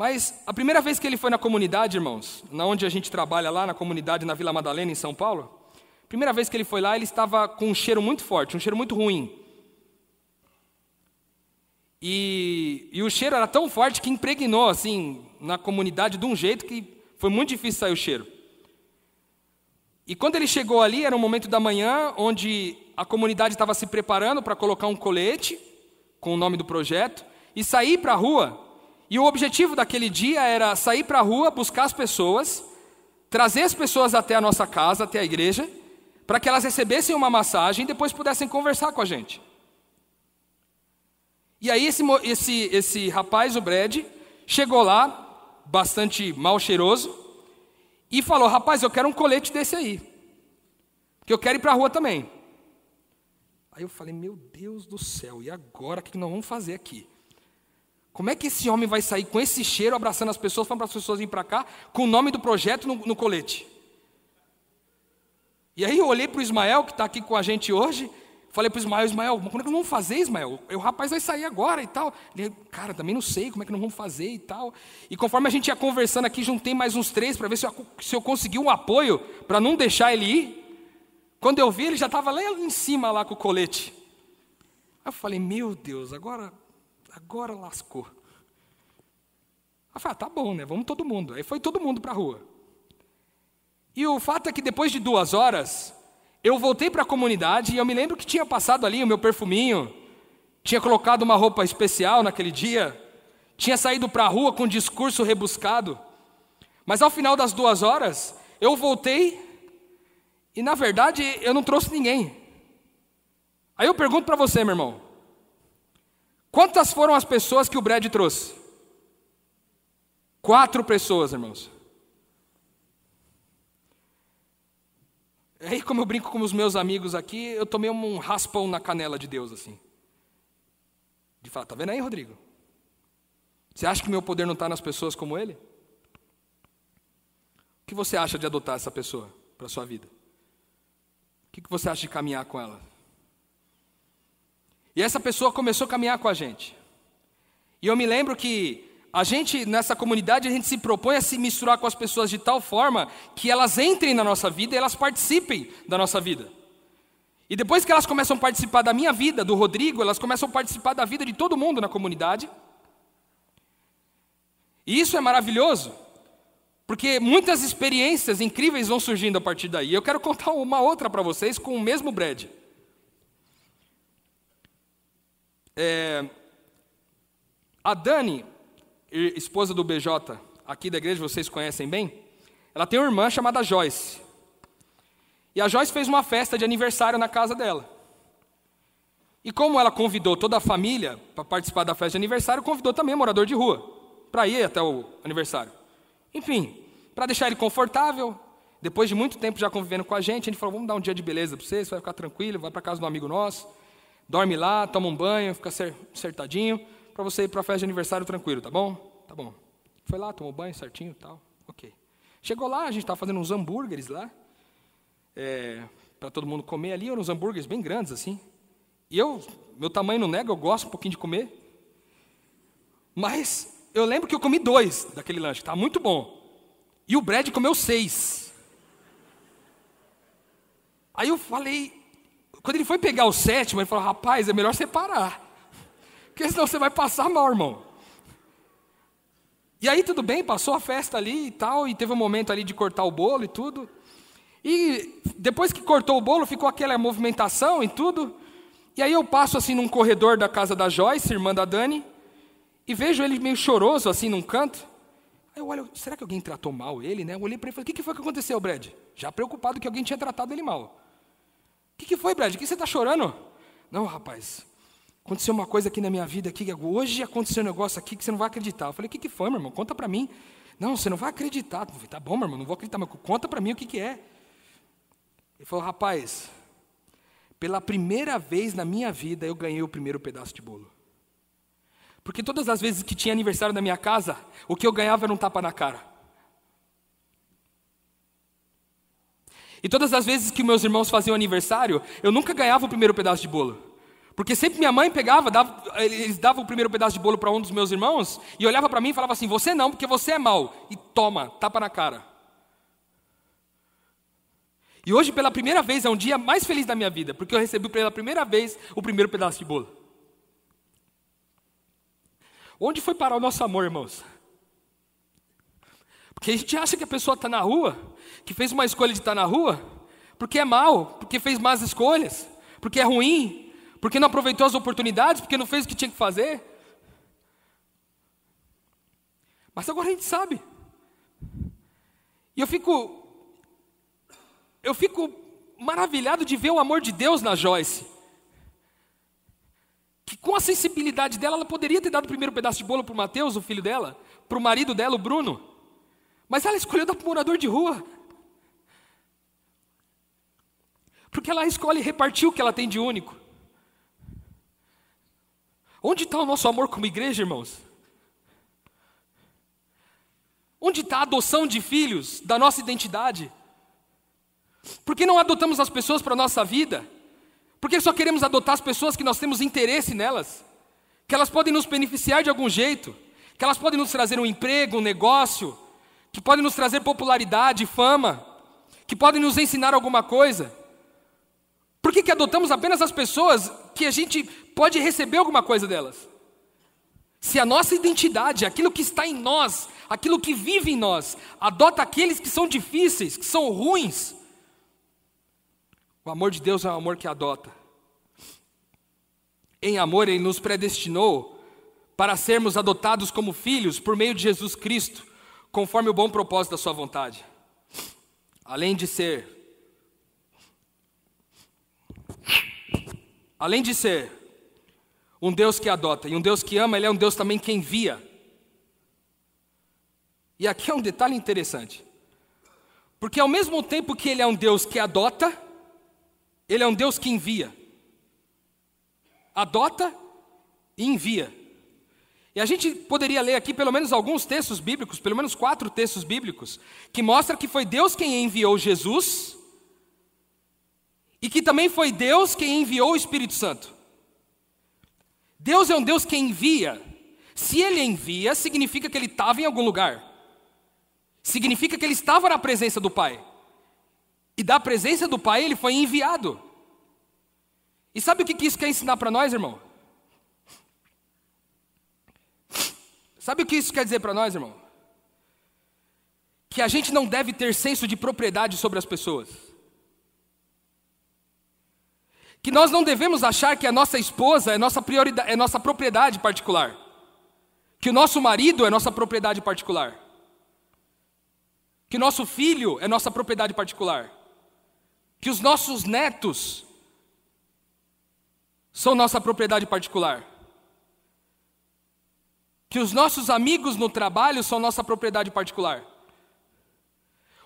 Mas a primeira vez que ele foi na comunidade, irmãos, na onde a gente trabalha lá, na comunidade na Vila Madalena, em São Paulo, primeira vez que ele foi lá, ele estava com um cheiro muito forte, um cheiro muito ruim. E, e o cheiro era tão forte que impregnou assim na comunidade de um jeito que foi muito difícil sair o cheiro. E quando ele chegou ali, era um momento da manhã onde a comunidade estava se preparando para colocar um colete com o nome do projeto e sair para a rua e o objetivo daquele dia era sair para a rua, buscar as pessoas, trazer as pessoas até a nossa casa, até a igreja, para que elas recebessem uma massagem e depois pudessem conversar com a gente. E aí esse, esse, esse rapaz, o Brad, chegou lá, bastante mal cheiroso, e falou: Rapaz, eu quero um colete desse aí, que eu quero ir para a rua também. Aí eu falei: Meu Deus do céu, e agora o que nós vamos fazer aqui? Como é que esse homem vai sair com esse cheiro, abraçando as pessoas, falando para as pessoas virem para cá, com o nome do projeto no, no colete? E aí eu olhei para o Ismael, que está aqui com a gente hoje, falei para o Ismael, Ismael, como é que nós vamos fazer, Ismael? O rapaz vai sair agora e tal. Ele, cara, também não sei como é que nós vamos fazer e tal. E conforme a gente ia conversando aqui, juntei mais uns três para ver se eu, se eu consegui um apoio para não deixar ele ir. Quando eu vi, ele já estava lá em cima, lá com o colete. Aí eu falei, meu Deus, agora agora lascou. Falei, ah, tá bom, né? Vamos todo mundo. Aí foi todo mundo para a rua. E o fato é que depois de duas horas, eu voltei para a comunidade e eu me lembro que tinha passado ali o meu perfuminho, tinha colocado uma roupa especial naquele dia, tinha saído para a rua com um discurso rebuscado. Mas ao final das duas horas, eu voltei e na verdade eu não trouxe ninguém. Aí eu pergunto para você, meu irmão: Quantas foram as pessoas que o Brad trouxe? Quatro pessoas, irmãos. Aí, como eu brinco com os meus amigos aqui, eu tomei um raspão na canela de Deus, assim. De falar, tá vendo aí, Rodrigo? Você acha que meu poder não está nas pessoas como ele? O que você acha de adotar essa pessoa para a sua vida? O que você acha de caminhar com ela? E essa pessoa começou a caminhar com a gente. E eu me lembro que a gente, nessa comunidade, a gente se propõe a se misturar com as pessoas de tal forma que elas entrem na nossa vida e elas participem da nossa vida. E depois que elas começam a participar da minha vida, do Rodrigo, elas começam a participar da vida de todo mundo na comunidade. E isso é maravilhoso, porque muitas experiências incríveis vão surgindo a partir daí. Eu quero contar uma outra para vocês com o mesmo Brad. É, a Dani, esposa do BJ, aqui da igreja, vocês conhecem bem, ela tem uma irmã chamada Joyce. E a Joyce fez uma festa de aniversário na casa dela. E como ela convidou toda a família para participar da festa de aniversário, convidou também o morador de rua para ir até o aniversário. Enfim, para deixar ele confortável, depois de muito tempo já convivendo com a gente, a gente falou: vamos dar um dia de beleza para você, você vai ficar tranquilo, vai para casa um amigo nosso dorme lá, toma um banho, fica acertadinho, para você ir para a festa de aniversário tranquilo, tá bom? Tá bom. Foi lá, tomou banho certinho tal, ok. Chegou lá, a gente estava fazendo uns hambúrgueres lá, é, para todo mundo comer ali, eram uns hambúrgueres bem grandes assim. E eu, meu tamanho não nega, eu gosto um pouquinho de comer. Mas eu lembro que eu comi dois daquele lanche, tá muito bom. E o Brad comeu seis. Aí eu falei, quando ele foi pegar o sétimo, ele falou: rapaz, é melhor separar. Porque senão você vai passar mal, irmão. E aí tudo bem, passou a festa ali e tal, e teve um momento ali de cortar o bolo e tudo. E depois que cortou o bolo, ficou aquela movimentação e tudo. E aí eu passo assim num corredor da casa da Joyce, irmã da Dani, e vejo ele meio choroso assim num canto. Aí eu olho, será que alguém tratou mal ele, né? Eu olhei para ele e falei, o que, que foi que aconteceu, Brad? Já preocupado que alguém tinha tratado ele mal. Que, que foi, Brad? O que você está chorando? Não, rapaz, aconteceu uma coisa aqui na minha vida, aqui, hoje aconteceu um negócio aqui que você não vai acreditar. Eu falei, o que, que foi, meu irmão? Conta para mim. Não, você não vai acreditar. Falei, tá bom, meu irmão, não vou acreditar, mas conta para mim o que, que é. Ele falou, rapaz, pela primeira vez na minha vida eu ganhei o primeiro pedaço de bolo. Porque todas as vezes que tinha aniversário na minha casa, o que eu ganhava era um tapa na cara. E todas as vezes que meus irmãos faziam aniversário, eu nunca ganhava o primeiro pedaço de bolo. Porque sempre minha mãe pegava, dava, eles davam o primeiro pedaço de bolo para um dos meus irmãos, e olhava para mim e falava assim: Você não, porque você é mau. E toma, tapa na cara. E hoje, pela primeira vez, é um dia mais feliz da minha vida, porque eu recebi pela primeira vez o primeiro pedaço de bolo. Onde foi parar o nosso amor, irmãos? Porque a gente acha que a pessoa está na rua, que fez uma escolha de estar tá na rua, porque é mal, porque fez más escolhas, porque é ruim, porque não aproveitou as oportunidades, porque não fez o que tinha que fazer. Mas agora a gente sabe. E eu fico eu fico maravilhado de ver o amor de Deus na Joyce. Que com a sensibilidade dela, ela poderia ter dado o primeiro pedaço de bolo para o Mateus, o filho dela, para o marido dela, o Bruno. Mas ela escolheu dar para o morador de rua. Porque ela escolhe repartir o que ela tem de único. Onde está o nosso amor como igreja, irmãos? Onde está a adoção de filhos, da nossa identidade? Por que não adotamos as pessoas para a nossa vida? Por que só queremos adotar as pessoas que nós temos interesse nelas? Que elas podem nos beneficiar de algum jeito? Que elas podem nos trazer um emprego, um negócio? Que podem nos trazer popularidade, fama? Que podem nos ensinar alguma coisa? Por que, que adotamos apenas as pessoas que a gente pode receber alguma coisa delas? Se a nossa identidade, aquilo que está em nós, aquilo que vive em nós, adota aqueles que são difíceis, que são ruins, o amor de Deus é um amor que adota. Em amor, Ele nos predestinou para sermos adotados como filhos por meio de Jesus Cristo, conforme o bom propósito da Sua vontade. Além de ser Além de ser um Deus que adota e um Deus que ama, Ele é um Deus também que envia. E aqui é um detalhe interessante. Porque ao mesmo tempo que Ele é um Deus que adota, Ele é um Deus que envia. Adota e envia. E a gente poderia ler aqui pelo menos alguns textos bíblicos, pelo menos quatro textos bíblicos, que mostram que foi Deus quem enviou Jesus e que também foi Deus quem enviou o Espírito Santo. Deus é um Deus que envia. Se Ele envia, significa que Ele estava em algum lugar. Significa que Ele estava na presença do Pai. E da presença do Pai Ele foi enviado. E sabe o que isso quer ensinar para nós, irmão? Sabe o que isso quer dizer para nós, irmão? Que a gente não deve ter senso de propriedade sobre as pessoas que nós não devemos achar que a nossa esposa é nossa prioridade, é nossa propriedade particular, que o nosso marido é nossa propriedade particular, que o nosso filho é nossa propriedade particular, que os nossos netos são nossa propriedade particular, que os nossos amigos no trabalho são nossa propriedade particular.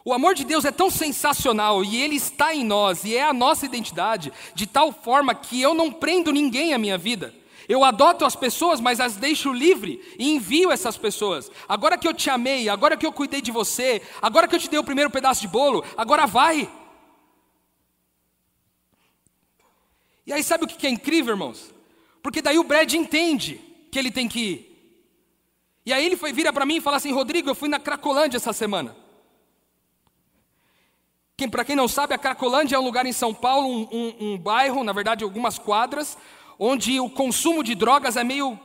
O amor de Deus é tão sensacional e ele está em nós e é a nossa identidade, de tal forma que eu não prendo ninguém à minha vida. Eu adoto as pessoas, mas as deixo livre e envio essas pessoas. Agora que eu te amei, agora que eu cuidei de você, agora que eu te dei o primeiro pedaço de bolo, agora vai. E aí sabe o que é incrível, irmãos? Porque daí o Brad entende que ele tem que ir. E aí ele foi vira para mim e fala assim: Rodrigo, eu fui na Cracolândia essa semana. Quem, para quem não sabe, a Cracolândia é um lugar em São Paulo, um, um, um bairro, na verdade, algumas quadras, onde o consumo de drogas é meio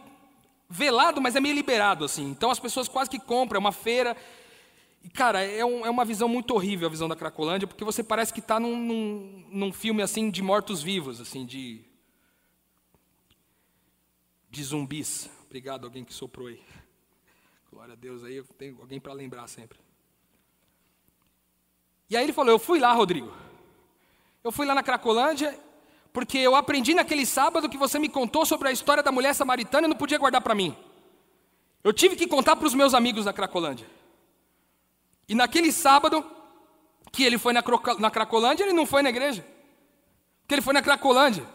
velado, mas é meio liberado assim. Então as pessoas quase que compram, é uma feira. E, cara, é, um, é uma visão muito horrível a visão da Cracolândia, porque você parece que está num, num, num filme assim de mortos-vivos, assim, de de zumbis. Obrigado, alguém que soprou aí. Glória a Deus, aí eu tenho alguém para lembrar sempre. E aí ele falou: Eu fui lá, Rodrigo. Eu fui lá na Cracolândia, porque eu aprendi naquele sábado que você me contou sobre a história da mulher samaritana e não podia guardar para mim. Eu tive que contar para os meus amigos da Cracolândia. E naquele sábado que ele foi na, na Cracolândia, ele não foi na igreja. Porque ele foi na Cracolândia.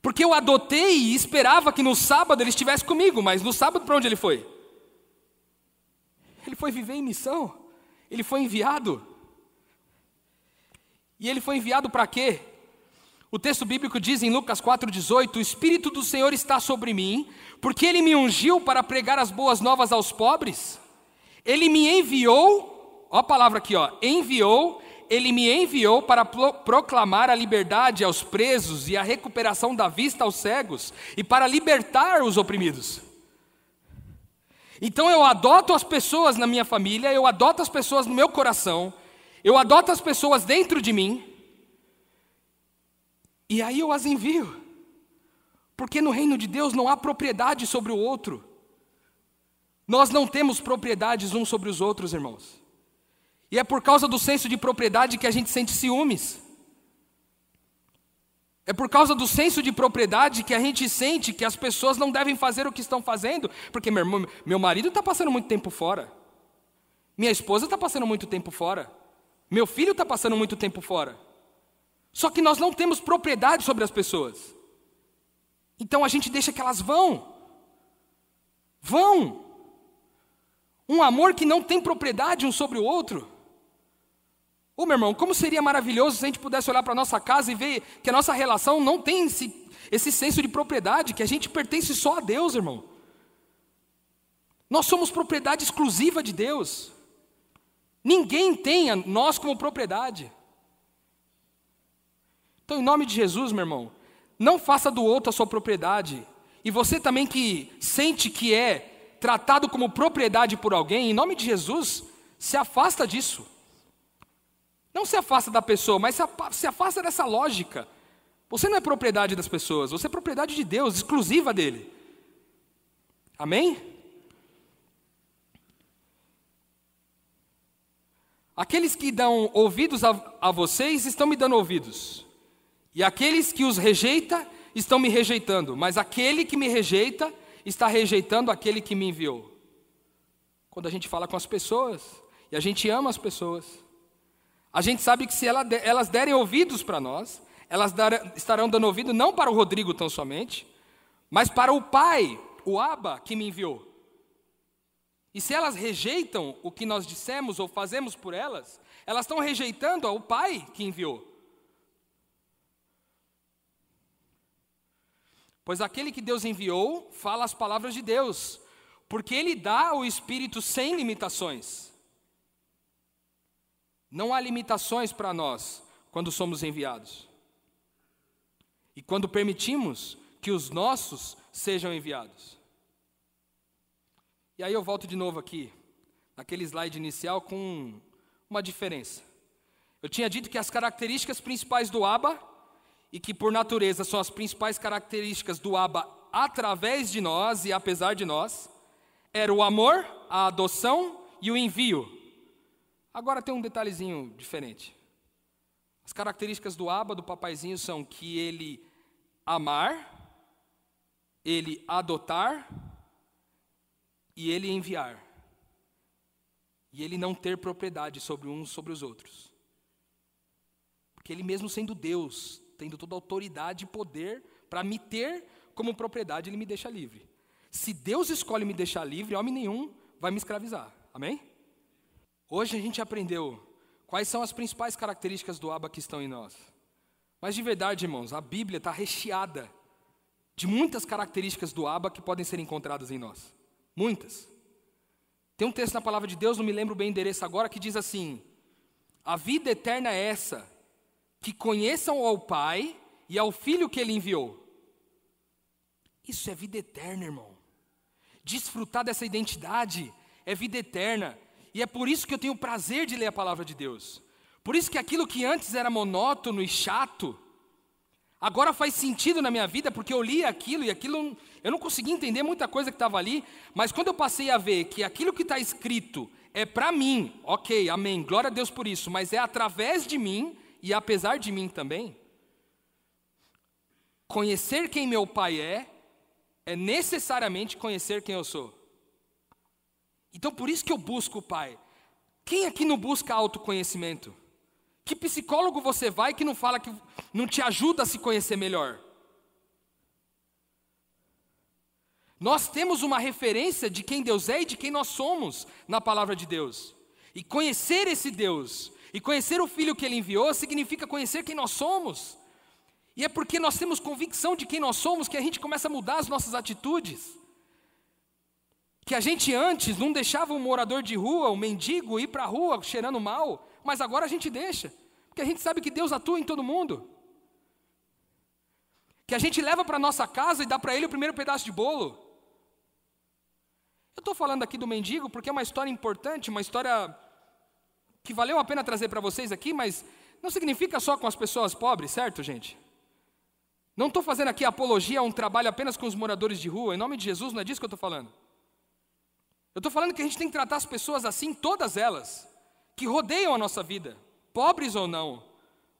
Porque eu adotei e esperava que no sábado ele estivesse comigo, mas no sábado para onde ele foi? Ele foi viver em missão. Ele foi enviado. E ele foi enviado para quê? O texto bíblico diz em Lucas 4,18: O Espírito do Senhor está sobre mim, porque ele me ungiu para pregar as boas novas aos pobres. Ele me enviou, ó a palavra aqui, ó, enviou ele me enviou para proclamar a liberdade aos presos e a recuperação da vista aos cegos e para libertar os oprimidos. Então eu adoto as pessoas na minha família, eu adoto as pessoas no meu coração, eu adoto as pessoas dentro de mim, e aí eu as envio. Porque no reino de Deus não há propriedade sobre o outro. Nós não temos propriedades uns sobre os outros, irmãos. E é por causa do senso de propriedade que a gente sente ciúmes. É por causa do senso de propriedade que a gente sente que as pessoas não devem fazer o que estão fazendo, porque meu, irmão, meu marido está passando muito tempo fora, minha esposa está passando muito tempo fora, meu filho está passando muito tempo fora. Só que nós não temos propriedade sobre as pessoas. Então a gente deixa que elas vão. Vão. Um amor que não tem propriedade um sobre o outro. Ô meu irmão, como seria maravilhoso se a gente pudesse olhar para a nossa casa e ver que a nossa relação não tem esse, esse senso de propriedade, que a gente pertence só a Deus, irmão. Nós somos propriedade exclusiva de Deus. Ninguém tem nós como propriedade. Então, em nome de Jesus, meu irmão, não faça do outro a sua propriedade. E você também que sente que é tratado como propriedade por alguém, em nome de Jesus, se afasta disso. Não se afasta da pessoa, mas se afasta dessa lógica. Você não é propriedade das pessoas, você é propriedade de Deus, exclusiva dele. Amém? Aqueles que dão ouvidos a, a vocês estão me dando ouvidos, e aqueles que os rejeita estão me rejeitando, mas aquele que me rejeita está rejeitando aquele que me enviou. Quando a gente fala com as pessoas, e a gente ama as pessoas, a gente sabe que se elas derem ouvidos para nós, elas estarão dando ouvido não para o Rodrigo tão somente, mas para o Pai, o Abba, que me enviou. E se elas rejeitam o que nós dissemos ou fazemos por elas, elas estão rejeitando o Pai que enviou. Pois aquele que Deus enviou fala as palavras de Deus, porque ele dá o Espírito sem limitações. Não há limitações para nós quando somos enviados. E quando permitimos que os nossos sejam enviados. E aí eu volto de novo aqui, naquele slide inicial, com uma diferença. Eu tinha dito que as características principais do ABA, e que por natureza são as principais características do ABA através de nós e apesar de nós, era o amor, a adoção e o envio. Agora tem um detalhezinho diferente. As características do aba do papaizinho são que ele amar, ele adotar e ele enviar. E ele não ter propriedade sobre uns sobre os outros. Porque ele mesmo sendo Deus, tendo toda a autoridade e poder para me ter como propriedade, ele me deixa livre. Se Deus escolhe me deixar livre, homem nenhum vai me escravizar. Amém? Hoje a gente aprendeu quais são as principais características do Abba que estão em nós. Mas de verdade, irmãos, a Bíblia está recheada de muitas características do Abba que podem ser encontradas em nós. Muitas. Tem um texto na palavra de Deus, não me lembro bem o endereço agora, que diz assim: A vida eterna é essa, que conheçam ao Pai e ao Filho que ele enviou. Isso é vida eterna, irmão. Desfrutar dessa identidade é vida eterna. E é por isso que eu tenho o prazer de ler a palavra de Deus. Por isso que aquilo que antes era monótono e chato, agora faz sentido na minha vida, porque eu li aquilo e aquilo eu não conseguia entender muita coisa que estava ali, mas quando eu passei a ver que aquilo que está escrito é para mim, ok, amém, glória a Deus por isso, mas é através de mim e apesar de mim também. Conhecer quem meu pai é, é necessariamente conhecer quem eu sou. Então por isso que eu busco o pai. Quem aqui não busca autoconhecimento? Que psicólogo você vai que não fala que não te ajuda a se conhecer melhor? Nós temos uma referência de quem Deus é e de quem nós somos na palavra de Deus. E conhecer esse Deus e conhecer o Filho que Ele enviou significa conhecer quem nós somos. E é porque nós temos convicção de quem nós somos que a gente começa a mudar as nossas atitudes. Que a gente antes não deixava um morador de rua, um mendigo, ir para a rua cheirando mal, mas agora a gente deixa, porque a gente sabe que Deus atua em todo mundo. Que a gente leva para nossa casa e dá para ele o primeiro pedaço de bolo. Eu estou falando aqui do mendigo porque é uma história importante, uma história que valeu a pena trazer para vocês aqui, mas não significa só com as pessoas pobres, certo, gente? Não estou fazendo aqui apologia a um trabalho apenas com os moradores de rua, em nome de Jesus, não é disso que eu estou falando. Eu estou falando que a gente tem que tratar as pessoas assim, todas elas, que rodeiam a nossa vida, pobres ou não,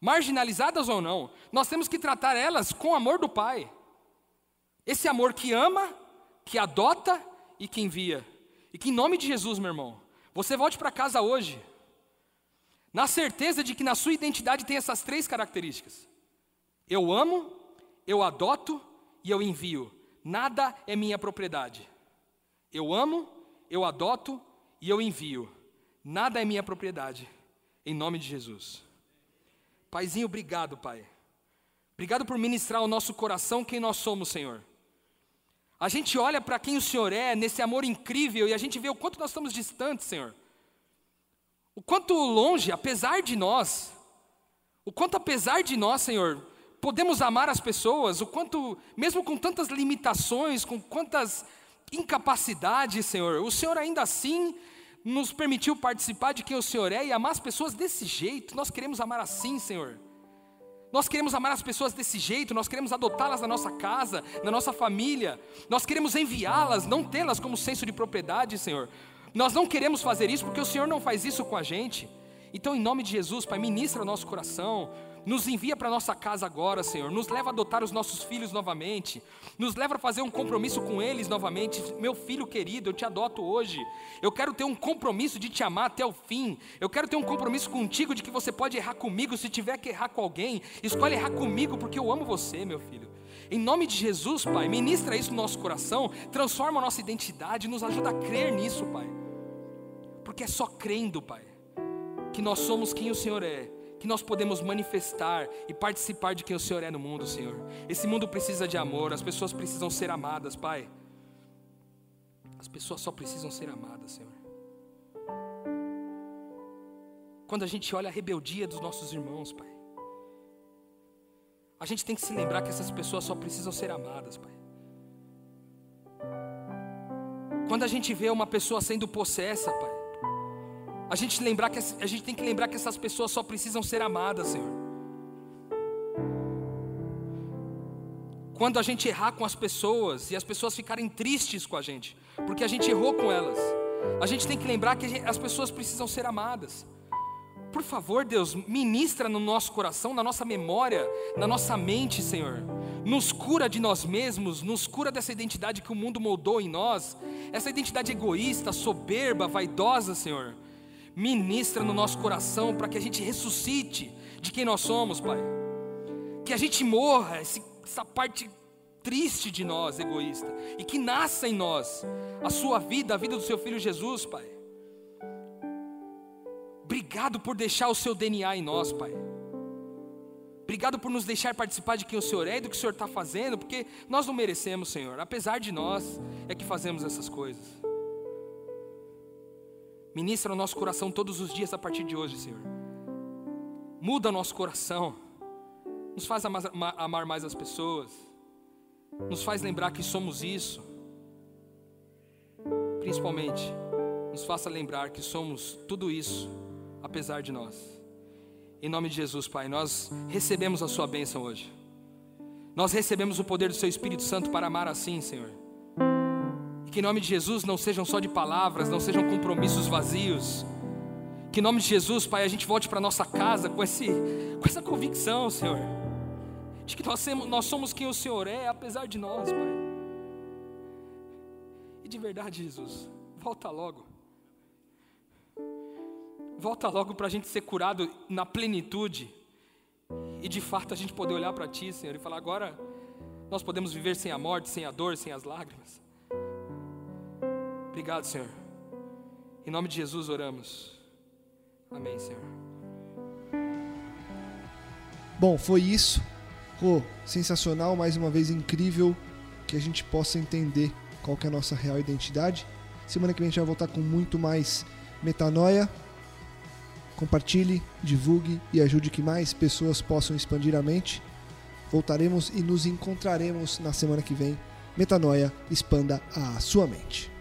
marginalizadas ou não, nós temos que tratar elas com o amor do Pai. Esse amor que ama, que adota e que envia. E que em nome de Jesus, meu irmão, você volte para casa hoje, na certeza de que na sua identidade tem essas três características: eu amo, eu adoto e eu envio. Nada é minha propriedade. Eu amo, eu adoto e eu envio. Nada é minha propriedade. Em nome de Jesus. Paizinho, obrigado, Pai. Obrigado por ministrar ao nosso coração quem nós somos, Senhor. A gente olha para quem o Senhor é, nesse amor incrível, e a gente vê o quanto nós estamos distantes, Senhor. O quanto longe, apesar de nós, o quanto apesar de nós, Senhor, podemos amar as pessoas, o quanto, mesmo com tantas limitações, com quantas incapacidades, Senhor, o Senhor ainda assim nos permitiu participar de quem o Senhor é e amar as pessoas desse jeito. Nós queremos amar assim, Senhor. Nós queremos amar as pessoas desse jeito, nós queremos adotá-las na nossa casa, na nossa família, nós queremos enviá-las, não tê-las como senso de propriedade, Senhor. Nós não queremos fazer isso porque o Senhor não faz isso com a gente. Então, em nome de Jesus, Pai, ministra o nosso coração, nos envia para nossa casa agora, Senhor. Nos leva a adotar os nossos filhos novamente. Nos leva a fazer um compromisso com eles novamente. Meu filho querido, eu te adoto hoje. Eu quero ter um compromisso de te amar até o fim. Eu quero ter um compromisso contigo de que você pode errar comigo se tiver que errar com alguém. Escolhe errar comigo porque eu amo você, meu filho. Em nome de Jesus, Pai, ministra isso no nosso coração, transforma a nossa identidade, nos ajuda a crer nisso, Pai. Porque é só crendo, Pai, que nós somos quem o Senhor é que nós podemos manifestar e participar de quem o Senhor é no mundo, Senhor. Esse mundo precisa de amor, as pessoas precisam ser amadas, Pai. As pessoas só precisam ser amadas, Senhor. Quando a gente olha a rebeldia dos nossos irmãos, Pai, a gente tem que se lembrar que essas pessoas só precisam ser amadas, Pai. Quando a gente vê uma pessoa sendo possessa, Pai, a gente lembrar que a gente tem que lembrar que essas pessoas só precisam ser amadas, Senhor. Quando a gente errar com as pessoas e as pessoas ficarem tristes com a gente, porque a gente errou com elas, a gente tem que lembrar que as pessoas precisam ser amadas. Por favor, Deus, ministra no nosso coração, na nossa memória, na nossa mente, Senhor. Nos cura de nós mesmos, nos cura dessa identidade que o mundo moldou em nós, essa identidade egoísta, soberba, vaidosa, Senhor ministra no nosso coração para que a gente ressuscite de quem nós somos, Pai. Que a gente morra essa parte triste de nós, egoísta, e que nasça em nós a sua vida, a vida do seu filho Jesus, Pai. Obrigado por deixar o seu DNA em nós, Pai. Obrigado por nos deixar participar de quem o Senhor é e do que o Senhor está fazendo, porque nós não merecemos, Senhor. Apesar de nós, é que fazemos essas coisas. Ministra o nosso coração todos os dias a partir de hoje, Senhor. Muda o nosso coração. Nos faz amar mais as pessoas. Nos faz lembrar que somos isso. Principalmente, nos faça lembrar que somos tudo isso, apesar de nós. Em nome de Jesus, Pai, nós recebemos a Sua bênção hoje. Nós recebemos o poder do Seu Espírito Santo para amar assim, Senhor. Que em nome de Jesus não sejam só de palavras, não sejam compromissos vazios. Que em nome de Jesus, Pai, a gente volte para nossa casa com, esse, com essa convicção, Senhor, de que nós, nós somos quem o Senhor é, apesar de nós, Pai. E de verdade, Jesus, volta logo. Volta logo para a gente ser curado na plenitude. E de fato a gente poder olhar para Ti, Senhor, e falar: agora nós podemos viver sem a morte, sem a dor, sem as lágrimas. Obrigado, Senhor. Em nome de Jesus oramos. Amém, Senhor. Bom, foi isso. Oh, sensacional, mais uma vez incrível que a gente possa entender qual que é a nossa real identidade. Semana que vem a gente vai voltar com muito mais metanoia. Compartilhe, divulgue e ajude que mais pessoas possam expandir a mente. Voltaremos e nos encontraremos na semana que vem. Metanoia, expanda a sua mente.